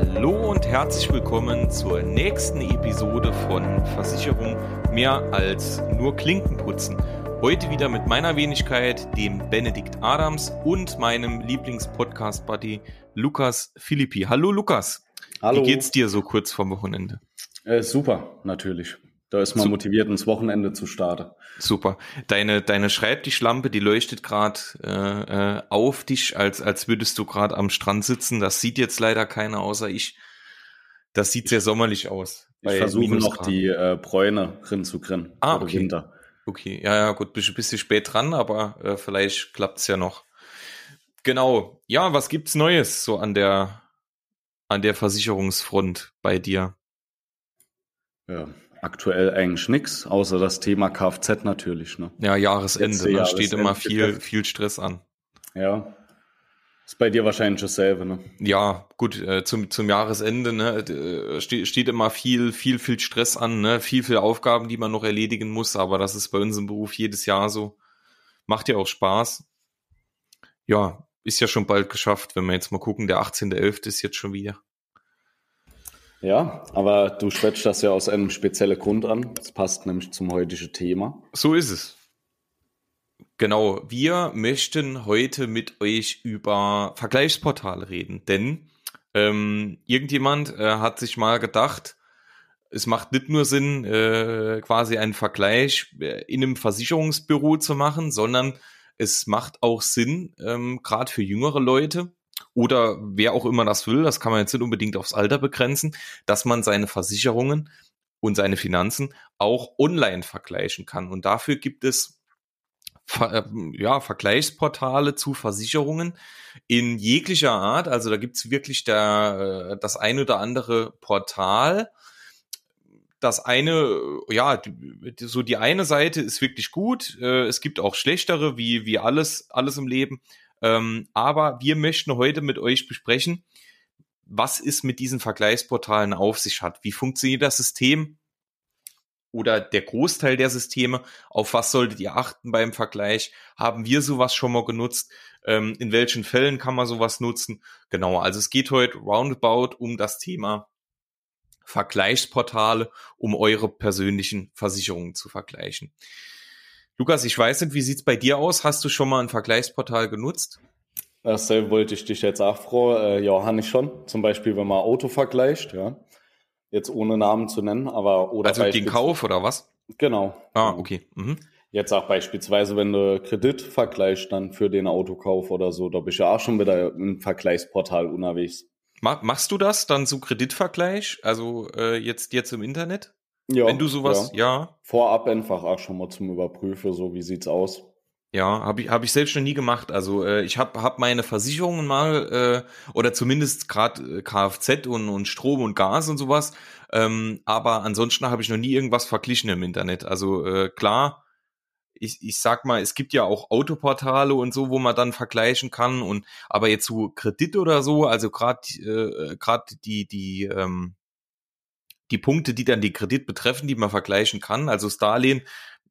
Hallo und herzlich willkommen zur nächsten Episode von Versicherung mehr als nur Klinken putzen. Heute wieder mit meiner Wenigkeit, dem Benedikt Adams und meinem Lieblingspodcast-Buddy Lukas Philippi. Hallo Lukas. Hallo. Wie geht's dir so kurz vorm Wochenende? Äh, super, natürlich. Da ist man Su- motiviert, ins Wochenende zu starten. Super. Deine, deine Schreibtischlampe, die leuchtet gerade äh, äh, auf dich, als, als würdest du gerade am Strand sitzen. Das sieht jetzt leider keiner außer ich. Das sieht sehr sommerlich aus. Ich versuche noch die äh, Bräune rinzukriegen. Ah, für den okay. Winter. Okay, ja, ja, gut, bist ein bisschen spät dran, aber äh, vielleicht klappt's ja noch. Genau. Ja, was gibt's Neues so an der an der Versicherungsfront bei dir? Ja, aktuell eigentlich nix, außer das Thema Kfz natürlich. Ne? Ja, Jahresende, Letzte ne? steht immer Jahresende viel viel Stress an. Ja. Ist bei dir wahrscheinlich dasselbe, ne? Ja, gut, äh, zum, zum Jahresende ne, äh, ste steht immer viel, viel, viel Stress an, ne, viel, viel Aufgaben, die man noch erledigen muss, aber das ist bei uns im Beruf jedes Jahr so. Macht ja auch Spaß. Ja, ist ja schon bald geschafft, wenn wir jetzt mal gucken, der 18.11. ist jetzt schon wieder. Ja, aber du schwätzt das ja aus einem speziellen Grund an. Das passt nämlich zum heutigen Thema. So ist es. Genau, wir möchten heute mit euch über Vergleichsportale reden, denn ähm, irgendjemand äh, hat sich mal gedacht, es macht nicht nur Sinn, äh, quasi einen Vergleich äh, in einem Versicherungsbüro zu machen, sondern es macht auch Sinn, ähm, gerade für jüngere Leute oder wer auch immer das will, das kann man jetzt nicht unbedingt aufs Alter begrenzen, dass man seine Versicherungen und seine Finanzen auch online vergleichen kann. Und dafür gibt es ähm, ja, Vergleichsportale zu Versicherungen in jeglicher Art. Also da gibt's wirklich der, äh, das ein oder andere Portal. Das eine, äh, ja, so die eine Seite ist wirklich gut. Äh, Es gibt auch schlechtere, wie, wie alles, alles im Leben. Ähm, Aber wir möchten heute mit euch besprechen, was es mit diesen Vergleichsportalen auf sich hat. Wie funktioniert das System? oder der Großteil der Systeme, auf was solltet ihr achten beim Vergleich? Haben wir sowas schon mal genutzt? Ähm, in welchen Fällen kann man sowas nutzen? Genau, also es geht heute roundabout um das Thema Vergleichsportale, um eure persönlichen Versicherungen zu vergleichen. Lukas, ich weiß nicht, wie sieht's bei dir aus? Hast du schon mal ein Vergleichsportal genutzt? Dasselbe wollte ich dich jetzt auch froh. Äh, ja, habe ich schon. Zum Beispiel, wenn man Auto vergleicht, ja. Jetzt ohne Namen zu nennen, aber oder Also den Kauf oder was? Genau. Ah, okay. Mhm. Jetzt auch beispielsweise, wenn du Kredit vergleichst, dann für den Autokauf oder so, da bist du ja auch schon wieder im Vergleichsportal unterwegs. Ma- Machst du das dann so Kreditvergleich? Also äh, jetzt jetzt im Internet? Ja, Wenn du sowas, ja. ja, Vorab einfach auch schon mal zum Überprüfen, so wie sieht's aus. Ja, habe ich, hab ich selbst noch nie gemacht. Also äh, ich habe hab meine Versicherungen mal, äh, oder zumindest gerade äh, Kfz und, und Strom und Gas und sowas. Ähm, aber ansonsten habe ich noch nie irgendwas verglichen im Internet. Also äh, klar, ich, ich sag mal, es gibt ja auch Autoportale und so, wo man dann vergleichen kann. Und aber jetzt so Kredit oder so, also gerade äh, gerade die, die, ähm, die Punkte, die dann die Kredit betreffen, die man vergleichen kann, also das Darlehen,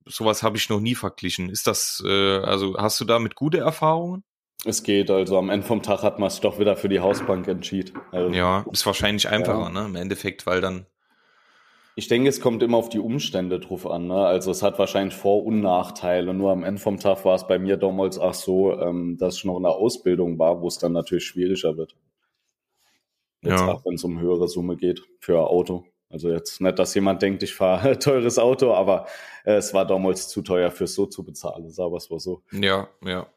sowas habe ich noch nie verglichen. Ist das, äh, also hast du damit gute Erfahrungen? Es geht, also am Ende vom Tag hat man sich doch wieder für die Hausbank entschieden. Also, Ja, ist wahrscheinlich einfacher, Ja. ne? Im Endeffekt, weil dann. Ich denke, es kommt immer auf die Umstände drauf an. Ne? Also es hat wahrscheinlich Vor- und Nachteile. Nur am Ende vom Tag war es bei mir damals auch so, ähm, dass ich noch in der Ausbildung war, wo es dann natürlich schwieriger wird. Jetzt Ja. auch wenn es um höhere Summe geht für ein Auto. Also jetzt nicht, dass jemand denkt, ich fahre teures Auto, aber äh, es war damals zu teuer fürs so zu bezahlen. Sagen wir es mal so. Ja, ja.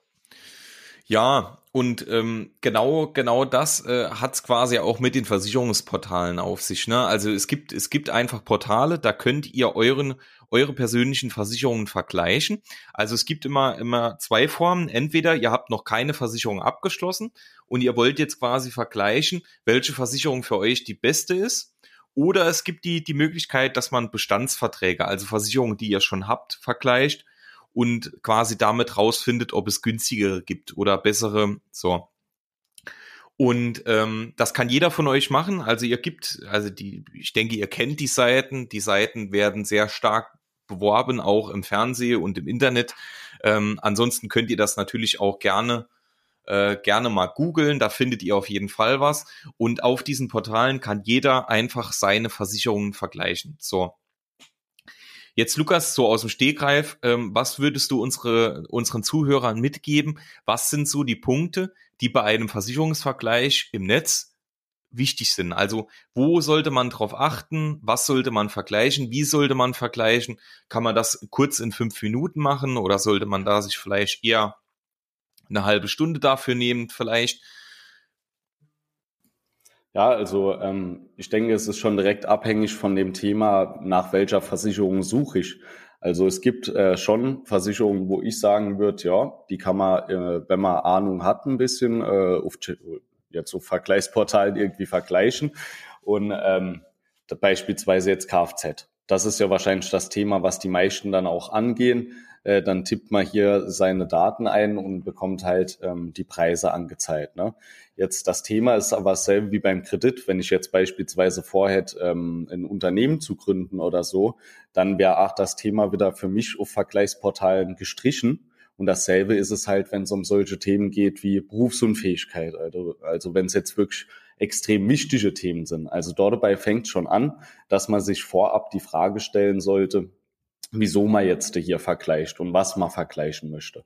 Ja, und ähm, genau, genau das äh, hat's quasi auch mit den Versicherungsportalen auf sich. Ne? Also es gibt, es gibt einfach Portale, da könnt ihr euren, eure persönlichen Versicherungen vergleichen. Also es gibt immer, immer zwei Formen. Entweder ihr habt noch keine Versicherung abgeschlossen und ihr wollt jetzt quasi vergleichen, welche Versicherung für euch die beste ist. Oder es gibt die, die Möglichkeit, dass man Bestandsverträge, also Versicherungen, die ihr schon habt, vergleicht und quasi damit rausfindet, ob es günstigere gibt oder bessere. So. Und ähm, das kann jeder von euch machen. Also ihr gibt, also die, ich denke, ihr kennt die Seiten. Die Seiten werden sehr stark beworben, auch im Fernsehen und im Internet. Ähm, ansonsten könnt ihr das natürlich auch gerne äh, gerne mal googeln, da findet ihr auf jeden Fall was. Und auf diesen Portalen kann jeder einfach seine Versicherungen vergleichen. So. Jetzt, Lukas, so aus dem Stegreif, ähm, was würdest du unsere, unseren Zuhörern mitgeben? Was sind so die Punkte, die bei einem Versicherungsvergleich im Netz wichtig sind? Also, wo sollte man drauf achten? Was sollte man vergleichen? Wie sollte man vergleichen? Kann man das kurz in fünf Minuten machen oder sollte man da sich vielleicht eher eine halbe Stunde dafür nehmen, vielleicht? Ja, also ähm, ich denke, es ist schon direkt abhängig von dem Thema, nach welcher Versicherung suche ich. Also es gibt äh, schon Versicherungen, wo ich sagen würde, ja, die kann man, äh, wenn man Ahnung hat, ein bisschen äh, auf jetzt so Vergleichsportalen irgendwie vergleichen. Und ähm, beispielsweise jetzt Kfz. Das ist ja wahrscheinlich das Thema, was die meisten dann auch angehen äh, dann tippt man hier seine Daten ein und bekommt halt ähm, die Preise angezeigt. Ne? Jetzt das Thema ist aber dasselbe wie beim Kredit. Wenn ich jetzt beispielsweise vorhätte, ähm, ein Unternehmen zu gründen oder so, dann wäre auch das Thema wieder für mich auf Vergleichsportalen gestrichen. Und dasselbe ist es halt, wenn es um solche Themen geht wie Berufsunfähigkeit. Also, also wenn es jetzt wirklich extrem wichtige Themen sind. Also dort dabei fängt schon an, dass man sich vorab die Frage stellen sollte, wieso man jetzt hier vergleicht und was man vergleichen möchte.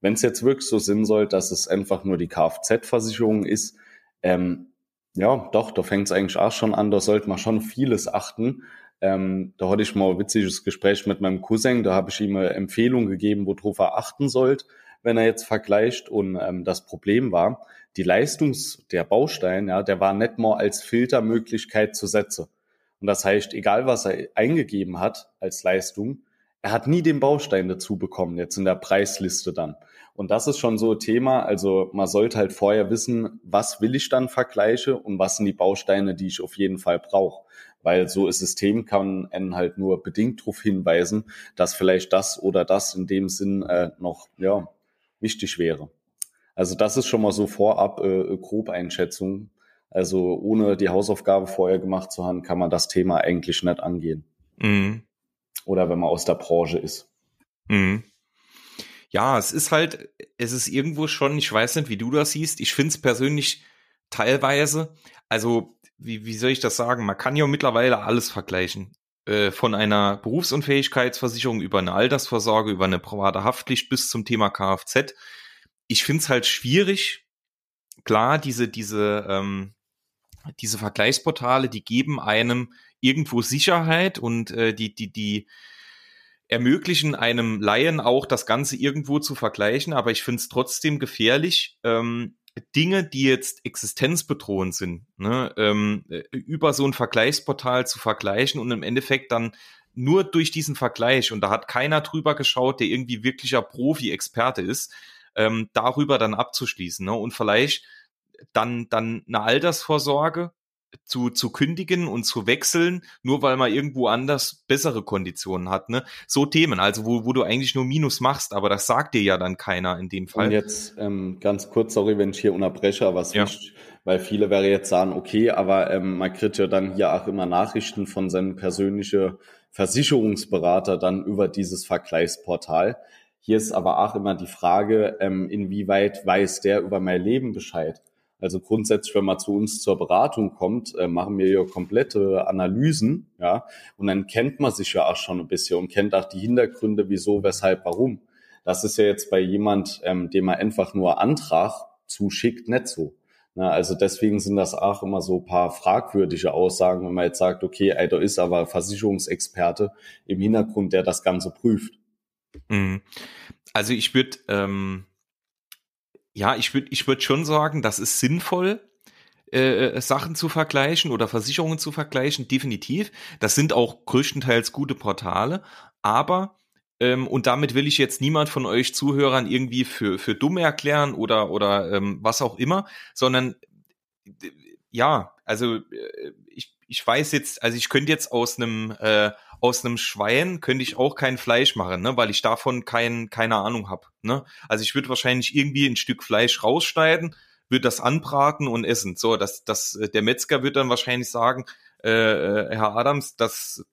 Wenn es jetzt wirklich so Sinn soll, dass es einfach nur die Kfz-Versicherung ist, ähm, ja, doch, da fängt es eigentlich auch schon an, da sollte man schon vieles achten. Ähm, da hatte ich mal ein witziges Gespräch mit meinem Cousin, da habe ich ihm eine Empfehlung gegeben, worauf er achten sollte, wenn er jetzt vergleicht. Und ähm, das Problem war, die Leistungs, der Baustein, ja, der war nicht mal als Filtermöglichkeit zu setzen. Und das heißt, egal was er eingegeben hat als Leistung, er hat nie den Baustein dazu bekommen, jetzt in der Preisliste dann. Und das ist schon so ein Thema. Also man sollte halt vorher wissen, was will ich dann vergleiche und was sind die Bausteine, die ich auf jeden Fall brauche. Weil so ein System kann einen halt nur bedingt darauf hinweisen, dass vielleicht das oder das in dem Sinn äh, noch ja, wichtig wäre. Also das ist schon mal so vorab äh, grob Einschätzung, also ohne die Hausaufgabe vorher gemacht zu haben, kann man das Thema eigentlich nicht angehen. Mhm. Oder wenn man aus der Branche ist. Mhm. Ja, es ist halt, es ist irgendwo schon, ich weiß nicht, wie du das siehst. Ich finde es persönlich teilweise, also wie, wie soll ich das sagen? Man kann ja mittlerweile alles vergleichen. Äh, von einer Berufsunfähigkeitsversicherung über eine Altersvorsorge, über eine private Haftpflicht bis zum Thema Kfz. Ich finde es halt schwierig. Klar, diese, diese, ähm, diese Vergleichsportale, die geben einem irgendwo Sicherheit und äh, die, die, die ermöglichen einem Laien auch das Ganze irgendwo zu vergleichen, aber ich finde es trotzdem gefährlich, ähm, Dinge, die jetzt existenzbedrohend sind, ne, ähm, über so ein Vergleichsportal zu vergleichen und im Endeffekt dann nur durch diesen Vergleich, und da hat keiner drüber geschaut, der irgendwie wirklicher Profi, Experte ist, ähm, darüber dann abzuschließen. Ne? Und vielleicht dann, dann eine Altersvorsorge zu, zu kündigen und zu wechseln, nur weil man irgendwo anders bessere Konditionen hat. Ne? So Themen, also wo, wo du eigentlich nur Minus machst, aber das sagt dir ja dann keiner in dem Fall. Und jetzt ähm, ganz kurz, sorry, wenn ich hier unterbreche, was ja. wichtig, weil viele wäre jetzt sagen, okay, aber ähm, man kriegt ja dann hier auch immer Nachrichten von seinem persönlichen Versicherungsberater dann über dieses Vergleichsportal. Hier ist aber auch immer die Frage, ähm, inwieweit weiß der über mein Leben Bescheid? Also grundsätzlich, wenn man zu uns zur Beratung kommt, äh, machen wir ja komplette Analysen, ja, und dann kennt man sich ja auch schon ein bisschen und kennt auch die Hintergründe, wieso, weshalb, warum. Das ist ja jetzt bei jemand, ähm, dem man einfach nur Antrag zuschickt, nicht so. Na, also deswegen sind das auch immer so paar fragwürdige Aussagen, wenn man jetzt sagt, okay, ey, da ist aber Versicherungsexperte im Hintergrund, der das Ganze prüft. Mhm. Also ich würde ähm, ja, ich würde ich würd schon sagen, das ist sinnvoll, äh, äh, Sachen zu vergleichen oder Versicherungen zu vergleichen, definitiv. Das sind auch größtenteils gute Portale, aber ähm, und damit will ich jetzt niemand von euch Zuhörern irgendwie für, für dumm erklären oder, oder ähm, was auch immer, sondern ja, also äh, ich, ich weiß jetzt, also ich könnte jetzt aus einem äh, aus einem Schwein könnte ich auch kein Fleisch machen, ne, weil ich davon kein, keine Ahnung habe. Ne? Also ich würde wahrscheinlich irgendwie ein Stück Fleisch rausschneiden, würde das anbraten und essen. So, dass das, äh, der Metzger wird dann wahrscheinlich sagen, äh, äh, Herr Adams, das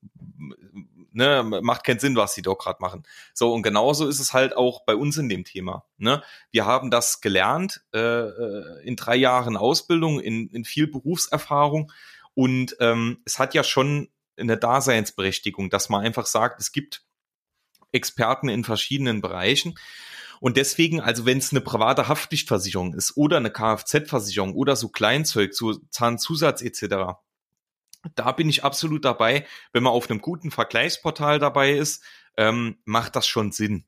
ne, macht keinen Sinn, was sie doch gerade machen. So, und genauso ist es halt auch bei uns in dem Thema. Ne? Wir haben das gelernt äh, äh in drei Jahren Ausbildung, in, in viel Berufserfahrung und ähm, es hat ja schon eine Daseinsberechtigung, dass man einfach sagt, es gibt Experten in verschiedenen Bereichen. Und deswegen, also wenn es eine private Haftpflichtversicherung ist oder eine Kfz-Versicherung oder so Kleinzeug, so Zahnzusatz etc., da bin ich absolut dabei. Wenn man auf einem guten Vergleichsportal dabei ist, ähm, macht das schon Sinn.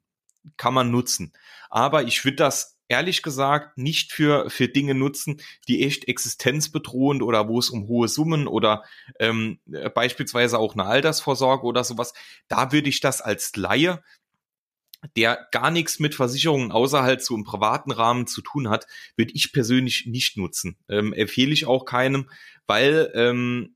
Kann man nutzen. Aber ich würde das ehrlich gesagt nicht für, für Dinge nutzen, die echt existenzbedrohend oder wo es um hohe Summen oder ähm, beispielsweise auch eine Altersvorsorge oder sowas, da würde ich das als Laie der gar nichts mit Versicherungen außerhalb so im privaten Rahmen zu tun hat, würde ich persönlich nicht nutzen. Ähm, empfehle ich auch keinem, weil ähm,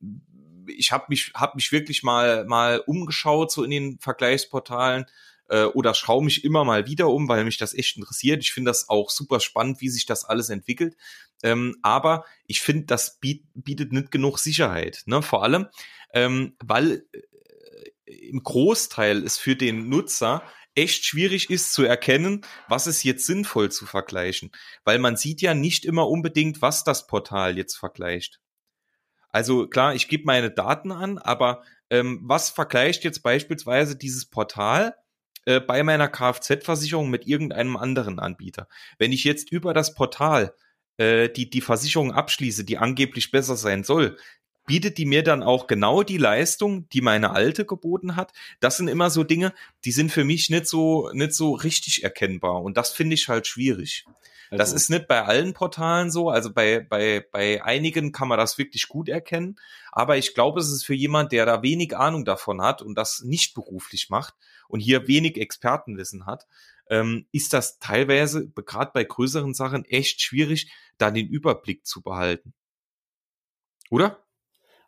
ich habe mich hab mich wirklich mal mal umgeschaut so in den Vergleichsportalen äh, oder schaue mich immer mal wieder um, weil mich das echt interessiert. Ich finde das auch super spannend, wie sich das alles entwickelt. Ähm, aber ich finde, das biet, bietet nicht genug Sicherheit. Ne? Vor allem, ähm, weil äh, im Großteil es für den Nutzer echt schwierig ist zu erkennen, was ist jetzt sinnvoll zu vergleichen, weil man sieht ja nicht immer unbedingt, was das Portal jetzt vergleicht. Also klar, ich gebe meine Daten an, aber ähm, was vergleicht jetzt beispielsweise dieses Portal äh, bei meiner Kfz-Versicherung mit irgendeinem anderen Anbieter. Wenn ich jetzt über das Portal äh, die, die Versicherung abschließe, die angeblich besser sein soll, bietet die mir dann auch genau die Leistung, die meine alte geboten hat. Das sind immer so Dinge, die sind für mich nicht so, nicht so richtig erkennbar. Und das finde ich halt schwierig. Also. Das ist nicht bei allen Portalen so. Also bei, bei, bei einigen kann man das wirklich gut erkennen. Aber ich glaube, es ist für jemand, der da wenig Ahnung davon hat und das nicht beruflich macht und hier wenig Expertenwissen hat, ähm, ist das teilweise, gerade bei größeren Sachen, echt schwierig, da den Überblick zu behalten. Oder?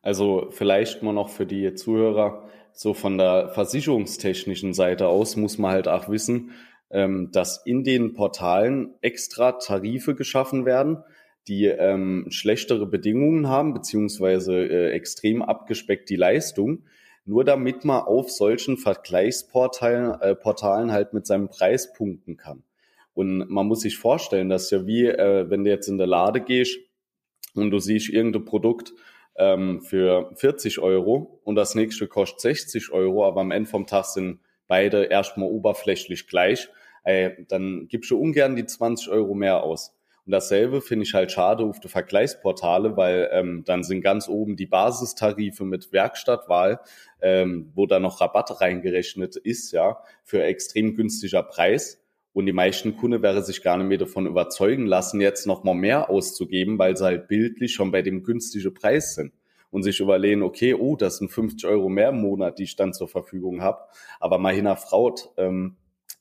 Also vielleicht mal noch für die Zuhörer, so von der versicherungstechnischen Seite aus muss man halt auch wissen, ähm, dass in den Portalen extra Tarife geschaffen werden, die ähm, schlechtere Bedingungen haben, beziehungsweise äh, extrem abgespeckt die Leistung, nur damit man auf solchen Vergleichsportalen äh, Portalen halt mit seinem Preis punkten kann. Und man muss sich vorstellen, dass ja wie, äh, wenn du jetzt in der Lade gehst und du siehst irgendein Produkt ähm, für 40 Euro und das nächste kostet 60 Euro, aber am Ende vom Tag sind beide erstmal oberflächlich gleich, ey, dann gibst du ungern die 20 Euro mehr aus. Und dasselbe finde ich halt schade auf die Vergleichsportale, weil ähm, dann sind ganz oben die Basistarife mit Werkstattwahl, ähm, wo da noch Rabatt reingerechnet ist, ja, für extrem günstiger Preis. Und die meisten Kunden wäre sich gar nicht mehr davon überzeugen lassen, jetzt noch mal mehr auszugeben, weil sie halt bildlich schon bei dem günstigen Preis sind und sich überlegen, okay, oh, das sind 50 Euro mehr im Monat, die ich dann zur Verfügung habe. Aber mal hinterfraut, ähm,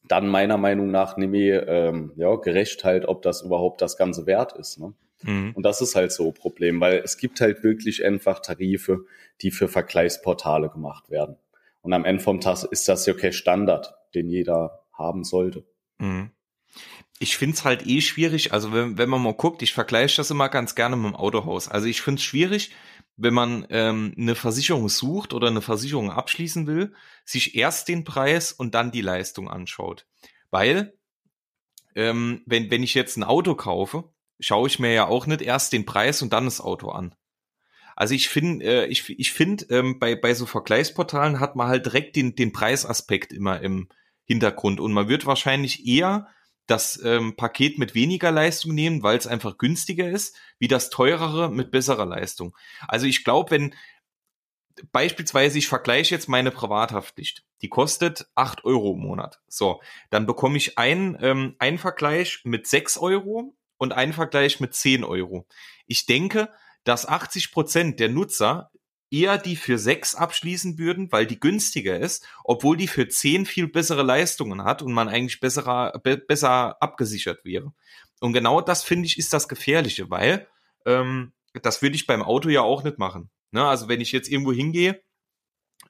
dann meiner Meinung nach nämlich ähm, ja, gerecht halt, ob das überhaupt das Ganze wert ist. Ne? Mhm. Und das ist halt so ein Problem, weil es gibt halt wirklich einfach Tarife, die für Vergleichsportale gemacht werden. Und am Ende vom Tag ist das ja kein Standard, den jeder haben sollte. Mhm. Ich find's halt eh schwierig, also wenn, wenn man mal guckt, ich vergleiche das immer ganz gerne mit dem Autohaus. Also ich find's schwierig, wenn man ähm, eine Versicherung sucht oder eine Versicherung abschließen will, sich erst den Preis und dann die Leistung anschaut. Weil, ähm, wenn, wenn ich jetzt ein Auto kaufe, schaue ich mir ja auch nicht erst den Preis und dann das Auto an. Also ich finde, äh, ich, ich finde, ähm, bei, bei so Vergleichsportalen hat man halt direkt den, den Preisaspekt immer im Hintergrund und man wird wahrscheinlich eher das ähm, Paket mit weniger Leistung nehmen, weil es einfach günstiger ist, wie das teurere mit besserer Leistung. Also ich glaube, wenn beispielsweise ich vergleiche jetzt meine Privathaftpflicht, die kostet acht Euro im Monat. So, dann bekomme ich einen, ähm, einen Vergleich mit sechs Euro und einen Vergleich mit zehn Euro. Ich denke, dass 80 Prozent der Nutzer eher die für sechs abschließen würden, weil die günstiger ist, obwohl die für zehn viel bessere Leistungen hat und man eigentlich besserer, be besser abgesichert wäre. Und genau das finde ich ist das Gefährliche, weil ähm, das würde ich beim Auto ja auch nicht machen. Ne? Also wenn ich jetzt irgendwo hingehe,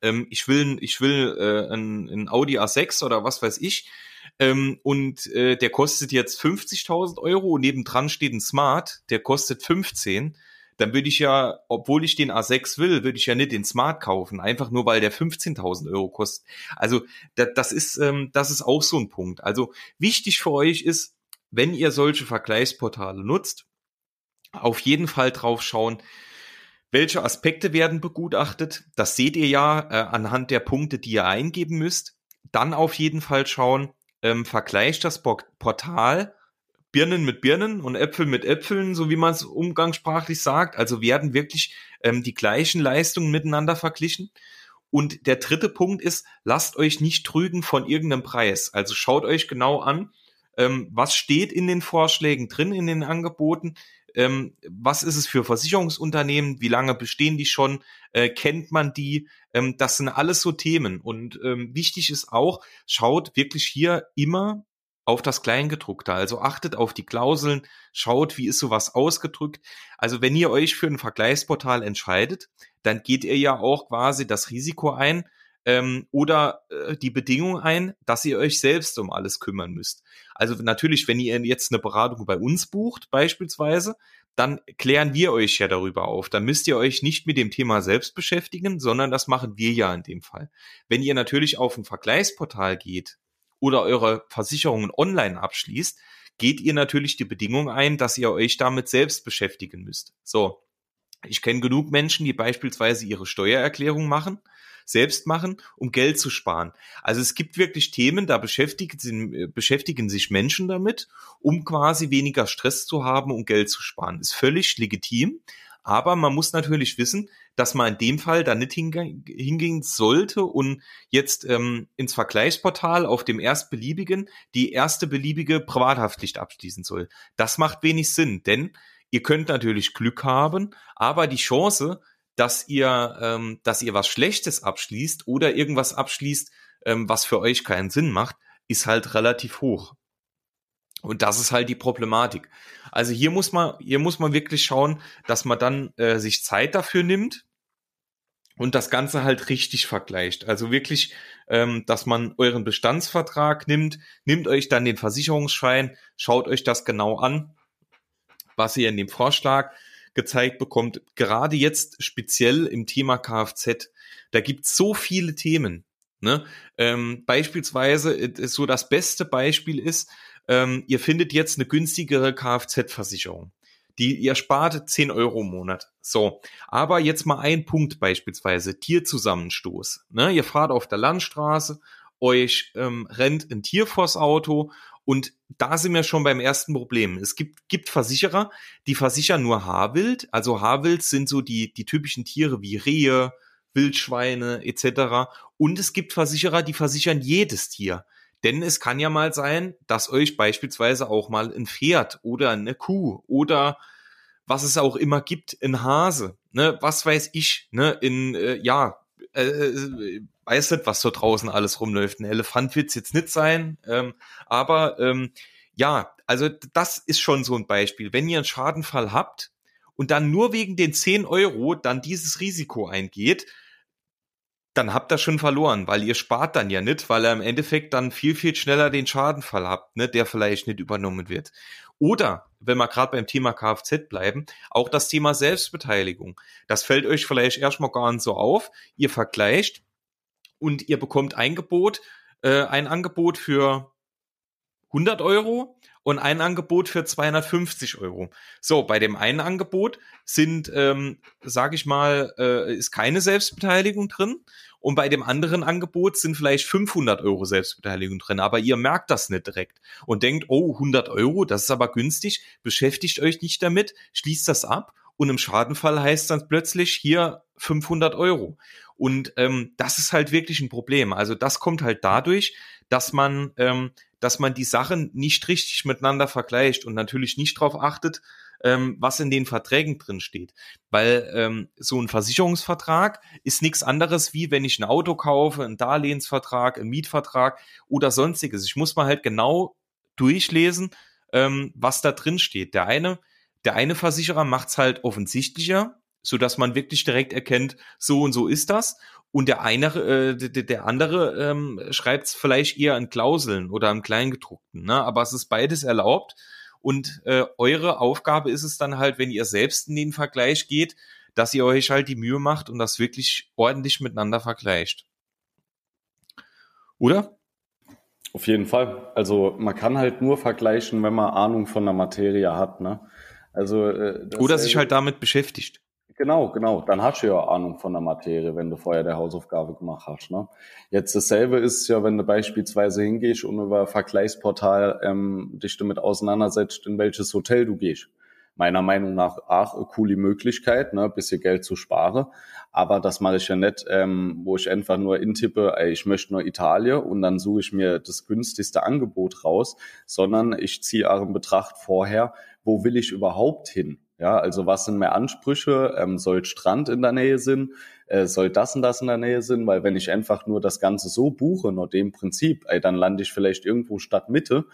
ähm, ich will, ich will äh, ein, ein Audi A6 oder was weiß ich, ähm, und äh, der kostet jetzt 50.000 Euro und nebendran steht ein Smart, der kostet 15 dann würde ich ja, obwohl ich den A6 will, würde ich ja nicht den Smart kaufen, einfach nur weil der 15.000 Euro kostet. Also das, das ist, ähm, das ist auch so ein Punkt. Also wichtig für euch ist, wenn ihr solche Vergleichsportale nutzt, auf jeden Fall drauf schauen, welche Aspekte werden begutachtet. Das seht ihr ja äh, anhand der Punkte, die ihr eingeben müsst. Dann auf jeden Fall schauen, ähm, vergleicht das Portal Birnen mit Birnen und Äpfel mit Äpfeln, so wie man es umgangssprachlich sagt. Also werden wirklich ähm, die gleichen Leistungen miteinander verglichen. Und der dritte Punkt ist, lasst euch nicht trügen von irgendeinem Preis. Also schaut euch genau an, ähm, was steht in den Vorschlägen drin, in den Angeboten, ähm, was ist es für Versicherungsunternehmen, wie lange bestehen die schon, äh, kennt man die, ähm, das sind alles so Themen. Und ähm, wichtig ist auch, schaut wirklich hier immer auf das Kleingedruckte. Also achtet auf die Klauseln, schaut, wie ist sowas ausgedrückt. Also wenn ihr euch für ein Vergleichsportal entscheidet, dann geht ihr ja auch quasi das Risiko ein ähm, oder äh, die Bedingung ein, dass ihr euch selbst um alles kümmern müsst. Also natürlich, wenn ihr jetzt eine Beratung bei uns bucht, beispielsweise, dann klären wir euch ja darüber auf. Dann müsst ihr euch nicht mit dem Thema selbst beschäftigen, sondern das machen wir ja in dem Fall. Wenn ihr natürlich auf ein Vergleichsportal geht, oder eure Versicherungen online abschließt, geht ihr natürlich die Bedingung ein, dass ihr euch damit selbst beschäftigen müsst. So. Ich kenne genug Menschen, die beispielsweise ihre Steuererklärung machen, selbst machen, um Geld zu sparen. Also es gibt wirklich Themen, da beschäftigen, beschäftigen sich Menschen damit, um quasi weniger Stress zu haben, um Geld zu sparen. Ist völlig legitim. Aber man muss natürlich wissen, dass man in dem Fall da nicht hingehen sollte und jetzt ähm, ins Vergleichsportal auf dem erstbeliebigen die erste beliebige Privathaftpflicht abschließen soll. Das macht wenig Sinn, denn ihr könnt natürlich Glück haben, aber die Chance, dass ihr, ähm, dass ihr was Schlechtes abschließt oder irgendwas abschließt, ähm, was für euch keinen Sinn macht, ist halt relativ hoch. Und das ist halt die Problematik. Also hier muss man, hier muss man wirklich schauen, dass man dann äh, sich Zeit dafür nimmt und das Ganze halt richtig vergleicht. Also wirklich, ähm, dass man euren Bestandsvertrag nimmt, nimmt euch dann den Versicherungsschein, schaut euch das genau an, was ihr in dem Vorschlag gezeigt bekommt. Gerade jetzt speziell im Thema Kfz, da gibt es so viele Themen. Ne? Ähm, beispielsweise, äh, so das beste Beispiel ist, ähm, ihr findet jetzt eine günstigere Kfz-Versicherung. Die, ihr spart 10 Euro im Monat. So. Aber jetzt mal ein Punkt beispielsweise. Tierzusammenstoß. Ne? Ihr fahrt auf der Landstraße, euch ähm, rennt ein Tier vors Auto und da sind wir schon beim ersten Problem. Es gibt, gibt Versicherer, die versichern nur Haarwild. Also Haarwild sind so die, die typischen Tiere wie Rehe, Wildschweine etc. Und es gibt Versicherer, die versichern jedes Tier. Denn es kann ja mal sein, dass euch beispielsweise auch mal ein Pferd oder eine Kuh oder was es auch immer gibt, ein Hase, ne, was weiß ich, ne, in, äh, ja, äh, äh weiß nicht, was so draußen alles rumläuft. Ein Elefant wird's jetzt nicht sein, ähm, aber ähm, ja, also das ist schon so ein Beispiel. Wenn ihr einen Schadenfall habt und dann nur wegen den 10 Euro dann dieses Risiko eingeht, dann habt ihr schon verloren, weil ihr spart dann ja nicht, weil ihr im Endeffekt dann viel, viel schneller den Schadenfall habt, ne, der vielleicht nicht übernommen wird. Oder, wenn wir gerade beim Thema Kfz bleiben, auch das Thema Selbstbeteiligung. Das fällt euch vielleicht erstmal gar nicht so auf. Ihr vergleicht und ihr bekommt ein Angebot, äh, ein Angebot für 100 Euro und ein Angebot für 250 Euro. So, bei dem einen Angebot sind, ähm, sage ich mal, äh, ist keine Selbstbeteiligung drin und bei dem anderen Angebot sind vielleicht 500 Euro Selbstbeteiligung drin, aber ihr merkt das nicht direkt und denkt, oh, 100 Euro, das ist aber günstig, beschäftigt euch nicht damit, schließt das ab und im Schadenfall heißt dann plötzlich hier 500 Euro. Und ähm, das ist halt wirklich ein Problem. Also das kommt halt dadurch, dass man, ähm, dass man die Sachen nicht richtig miteinander vergleicht und natürlich nicht darauf achtet, ähm, was in den Verträgen drin steht. Weil ähm, so ein Versicherungsvertrag ist nichts anderes wie wenn ich ein Auto kaufe, ein Darlehensvertrag, ein Mietvertrag oder sonstiges. Ich muss mal halt genau durchlesen, ähm, was da drin steht. Der eine, der eine Versicherer macht es halt offensichtlicher, so dass man wirklich direkt erkennt, so und so ist das. Und der eine, äh, der, der andere ähm, schreibt es vielleicht eher in Klauseln oder im Kleingedruckten. Ne? Aber es ist beides erlaubt. Und äh, eure Aufgabe ist es dann halt, wenn ihr selbst in den Vergleich geht, dass ihr euch halt die Mühe macht und das wirklich ordentlich miteinander vergleicht. Oder? Auf jeden Fall. Also man kann halt nur vergleichen, wenn man Ahnung von der Materie hat. Ne? Also äh, oder sich halt damit beschäftigt. Genau, genau. Dann hast du ja Ahnung von der Materie, wenn du vorher der Hausaufgabe gemacht hast. Ne? Jetzt dasselbe ist ja, wenn du beispielsweise hingehst und über Vergleichsportal ähm, dich damit auseinandersetzt, in welches Hotel du gehst. Meiner Meinung nach auch eine coole Möglichkeit, ne, bisschen Geld zu sparen. Aber das mache ich ja nicht, ähm, wo ich einfach nur intippe, ey, ich möchte nur Italien und dann suche ich mir das günstigste Angebot raus, sondern ich ziehe auch in Betracht vorher, wo will ich überhaupt hin? Ja, also was sind mehr Ansprüche? Ähm, soll Strand in der Nähe sein? Äh, soll das und das in der Nähe sein? Weil wenn ich einfach nur das Ganze so buche, nur dem Prinzip, ey, dann lande ich vielleicht irgendwo Stadtmitte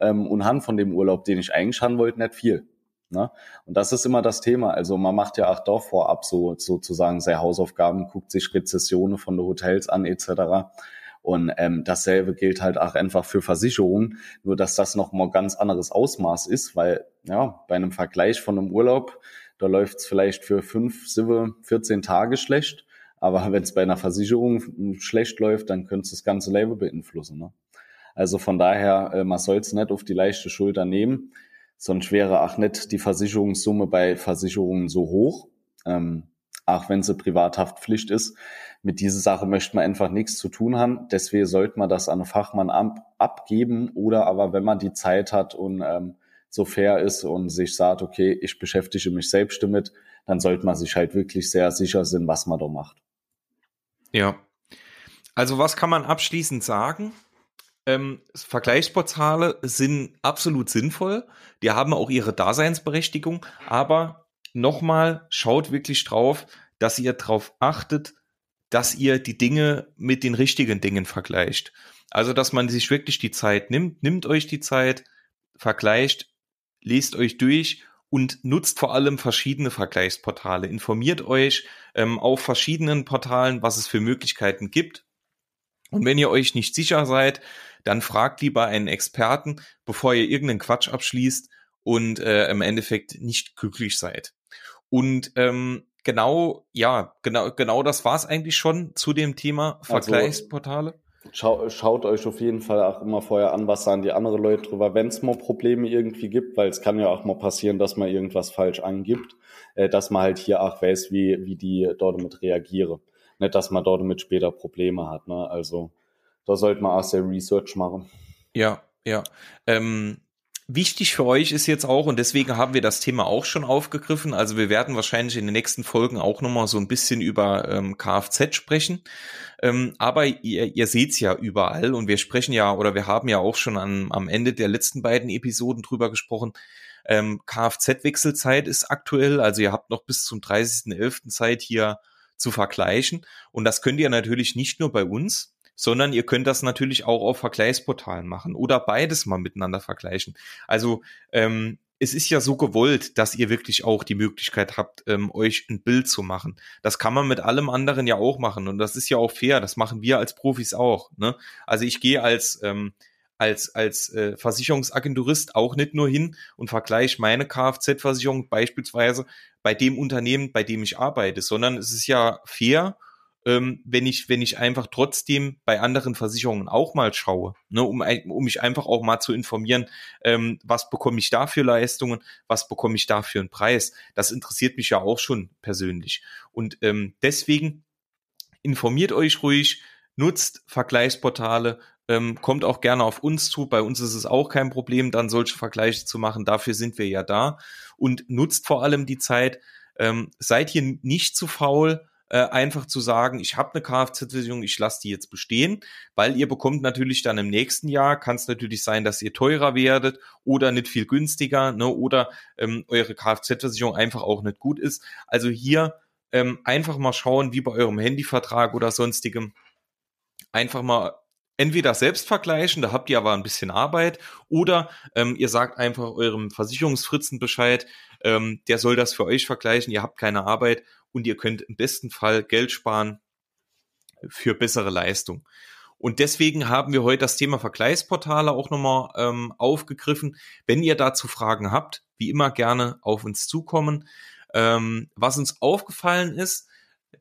ähm, und han von dem Urlaub, den ich eigentlich haben wollte, nicht viel. Ne? Und das ist immer das Thema. Also man macht ja auch doch vorab so sozusagen sehr Hausaufgaben, guckt sich Rezessionen von den Hotels an etc. Und ähm, dasselbe gilt halt auch einfach für Versicherungen, nur dass das noch mal ganz anderes Ausmaß ist, weil ja bei einem Vergleich von einem Urlaub, da läuft es vielleicht für fünf, sieben, 14 Tage schlecht, aber wenn es bei einer Versicherung schlecht läuft, dann könnte es das ganze Leben beeinflussen. Ne? Also von daher, äh, man soll es nicht auf die leichte Schulter nehmen, sonst wäre auch nicht die Versicherungssumme bei Versicherungen so hoch. Ähm, auch wenn sie Privathaftpflicht ist. Mit dieser Sache möchte man einfach nichts zu tun haben. Deswegen sollte man das an einen Fachmann ab, abgeben oder aber, wenn man die Zeit hat und ähm, so fair ist und sich sagt, okay, ich beschäftige mich selbst damit, dann sollte man sich halt wirklich sehr sicher sein, was man da macht. Ja. Also was kann man abschließend sagen? Ähm, Vergleichsportale sind absolut sinnvoll. Die haben auch ihre Daseinsberechtigung, aber nochmal, schaut wirklich drauf, dass ihr drauf achtet, dass ihr die Dinge mit den richtigen Dingen vergleicht. Also, dass man sich wirklich die Zeit nimmt, nimmt euch die Zeit, vergleicht, lest euch durch und nutzt vor allem verschiedene Vergleichsportale. Informiert euch ähm, auf verschiedenen Portalen, was es für Möglichkeiten gibt. Und wenn ihr euch nicht sicher seid, dann fragt lieber einen Experten, bevor ihr irgendeinen Quatsch abschließt und äh, im Endeffekt nicht glücklich seid. Und ähm, genau, ja, genau, genau das war es eigentlich schon zu dem Thema also, Vergleichsportale. Also, schau, schaut euch auf jeden Fall auch immer vorher an, was sagen die anderen Leute drüber, wenn es mal Probleme irgendwie gibt, weil es kann ja auch mal passieren, dass man irgendwas falsch angibt, äh, dass man halt hier auch weiß, wie, wie die dort damit reagieren. Nicht, dass man dort damit später Probleme hat. Ne? Also da sollte man auch sehr Research machen. Ja, ja. Ähm, Wichtig für euch ist jetzt auch, und deswegen haben wir das Thema auch schon aufgegriffen, also wir werden wahrscheinlich in den nächsten Folgen auch nochmal so ein bisschen über ähm, Kfz sprechen. Ähm, aber ihr, ihr seht es ja überall und wir sprechen ja, oder wir haben ja auch schon an, am Ende der letzten beiden Episoden drüber gesprochen. Ähm, Kfz-Wechselzeit ist aktuell, also ihr habt noch bis zum 30.11. Zeit hier zu vergleichen. Und das könnt ihr natürlich nicht nur bei uns, sondern ihr könnt das natürlich auch auf Vergleichsportalen machen oder beides mal miteinander vergleichen. Also ähm, es ist ja so gewollt, dass ihr wirklich auch die Möglichkeit habt, ähm, euch ein Bild zu machen. Das kann man mit allem anderen ja auch machen und das ist ja auch fair. Das machen wir als Profis auch. Ne? Also ich gehe als ähm, als als äh, Versicherungsagenturist auch nicht nur hin und vergleiche meine Kfz-Versicherung beispielsweise bei dem Unternehmen, bei dem ich arbeite, sondern es ist ja fair ähm, wenn ich, wenn ich einfach trotzdem bei anderen Versicherungen auch mal schaue, ne, um, um mich einfach auch mal zu informieren, ähm, was bekomme ich da für Leistungen, was bekomme ich da für einen Preis. Das interessiert mich ja auch schon persönlich. Und ähm, deswegen informiert euch ruhig, nutzt Vergleichsportale, ähm, kommt auch gerne auf uns zu. Bei uns ist es auch kein Problem, dann solche Vergleiche zu machen. Dafür sind wir ja da. Und nutzt vor allem die Zeit. Ähm, seid hier nicht zu faul, äh, einfach zu sagen, ich habe eine Kfz-Versicherung, ich lasse die jetzt bestehen, weil ihr bekommt natürlich dann im nächsten Jahr, kann es natürlich sein, dass ihr teurer werdet oder nicht viel günstiger, ne, oder ähm, eure Kfz-Versicherung einfach auch nicht gut ist. Also hier ähm, einfach mal schauen, wie bei eurem Handyvertrag oder sonstigem, einfach mal entweder selbst vergleichen, da habt ihr aber ein bisschen Arbeit, oder ähm, ihr sagt einfach eurem Versicherungsfritzen Bescheid, ähm, der soll das für euch vergleichen, ihr habt keine Arbeit und ihr könnt im besten Fall Geld sparen für bessere Leistung. Und deswegen haben wir heute das Thema Vergleichsportale auch nochmal ähm, aufgegriffen. Wenn ihr dazu Fragen habt, wie immer gerne auf uns zukommen. Ähm, was uns aufgefallen ist,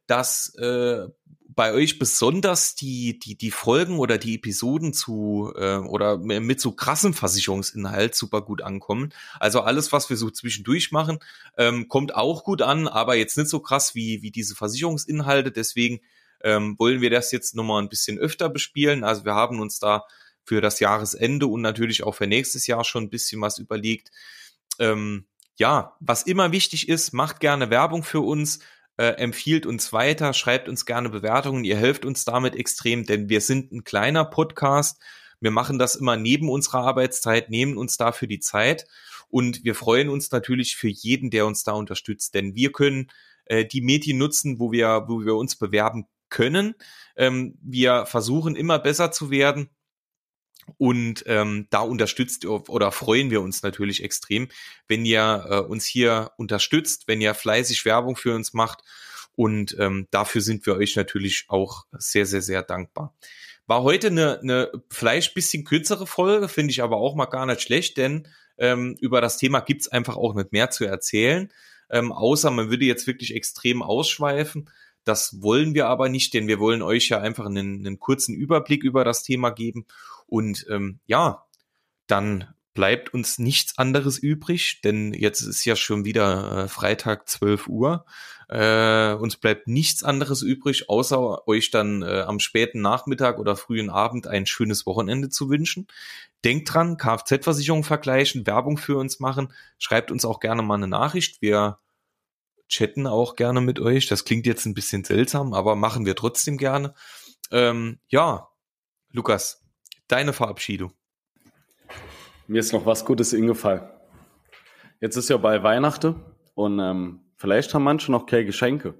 dass äh, bei euch besonders die, die, die Folgen oder die Episoden zu äh, oder mit so krassem Versicherungsinhalt super gut ankommen. Also alles, was wir so zwischendurch machen, ähm, kommt auch gut an, aber jetzt nicht so krass wie, wie diese Versicherungsinhalte. Deswegen ähm, wollen wir das jetzt nochmal ein bisschen öfter bespielen. Also wir haben uns da für das Jahresende und natürlich auch für nächstes Jahr schon ein bisschen was überlegt. Ähm, ja, was immer wichtig ist, macht gerne Werbung für uns äh, empfiehlt uns weiter, schreibt uns gerne Bewertungen, ihr helft uns damit extrem, denn wir sind ein kleiner Podcast. Wir machen das immer neben unserer Arbeitszeit, nehmen uns dafür die Zeit und wir freuen uns natürlich für jeden, der uns da unterstützt, denn wir können äh, die Medien nutzen, wo wir, wo wir uns bewerben können. Ähm, wir versuchen immer besser zu werden und ähm, da unterstützt oder freuen wir uns natürlich extrem, wenn ihr äh, uns hier unterstützt, wenn ihr fleißig Werbung für uns macht. Und ähm, dafür sind wir euch natürlich auch sehr, sehr, sehr dankbar. War heute eine, eine vielleicht bisschen kürzere Folge, finde ich aber auch mal gar nicht schlecht, denn ähm, über das Thema gibt's einfach auch nicht mehr zu erzählen. Ähm, außer man würde jetzt wirklich extrem ausschweifen. Das wollen wir aber nicht, denn wir wollen euch ja einfach einen, einen kurzen Überblick über das Thema geben. Und ähm, ja, dann bleibt uns nichts anderes übrig, denn jetzt ist ja schon wieder äh, Freitag 12 Uhr. Äh, uns bleibt nichts anderes übrig, außer euch dann äh, am späten Nachmittag oder frühen Abend ein schönes Wochenende zu wünschen. Denkt dran, Kfz-Versicherung vergleichen, Werbung für uns machen. Schreibt uns auch gerne mal eine Nachricht. Wir chatten auch gerne mit euch. Das klingt jetzt ein bisschen seltsam, aber machen wir trotzdem gerne. Ähm, ja, Lukas, deine Verabschiedung. Mir ist noch was Gutes eingefallen. Jetzt ist ja bei Weihnachten und ähm, vielleicht haben manche noch keine Geschenke.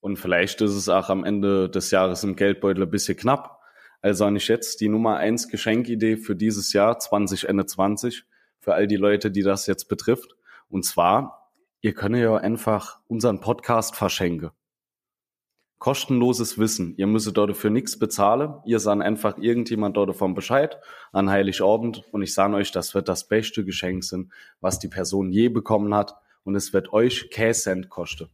Und vielleicht ist es auch am Ende des Jahres im Geldbeutel ein bisschen knapp. Also habe ich jetzt die Nummer eins Geschenkidee für dieses Jahr 2021 für all die Leute, die das jetzt betrifft. Und zwar, ihr könnt ja einfach unseren Podcast verschenken kostenloses Wissen. Ihr müsst dort für nichts bezahlen. Ihr sagt einfach irgendjemand dort davon Bescheid an Heiligabend und ich sage euch, das wird das beste Geschenk sein, was die Person je bekommen hat und es wird euch Cent kosten.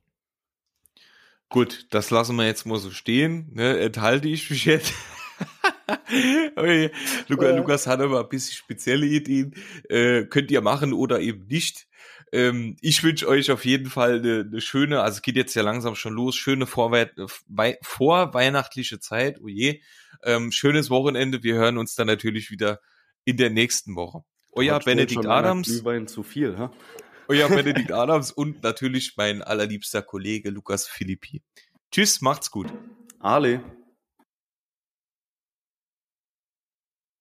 Gut, das lassen wir jetzt mal so stehen. Ne? Enthalte ich mich jetzt. okay. Luca, äh. Lukas hat aber ein bisschen spezielle Ideen. Äh, könnt ihr machen oder eben nicht. Ähm, ich wünsche euch auf jeden Fall eine, eine, schöne, also es geht jetzt ja langsam schon los, schöne Vorwei vorweihnachtliche Zeit, oh je. Ähm, schönes Wochenende. Wir hören uns dann natürlich wieder in der nächsten Woche. Euer Benedikt Adams. Glühwein zu viel, ha? Euer Benedikt Adams und natürlich mein allerliebster Kollege Lukas Philippi. Tschüss, macht's gut. Ale.